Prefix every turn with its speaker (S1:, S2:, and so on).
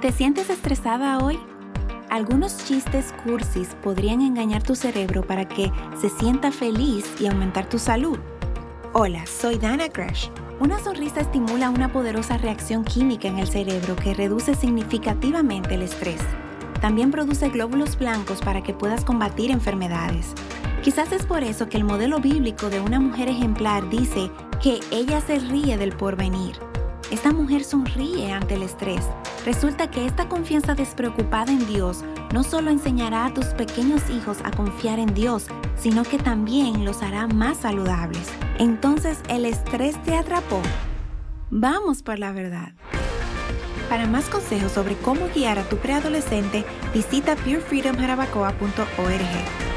S1: ¿Te sientes estresada hoy? Algunos chistes cursis podrían engañar tu cerebro para que se sienta feliz y aumentar tu salud. Hola, soy Dana Crash. Una sonrisa estimula una poderosa reacción química en el cerebro que reduce significativamente el estrés. También produce glóbulos blancos para que puedas combatir enfermedades. Quizás es por eso que el modelo bíblico de una mujer ejemplar dice que ella se ríe del porvenir. Esta mujer sonríe ante el estrés. Resulta que esta confianza despreocupada en Dios no solo enseñará a tus pequeños hijos a confiar en Dios, sino que también los hará más saludables. Entonces, ¿el estrés te atrapó? Vamos por la verdad. Para más consejos sobre cómo guiar a tu preadolescente, visita purefreedomjarabacoa.org.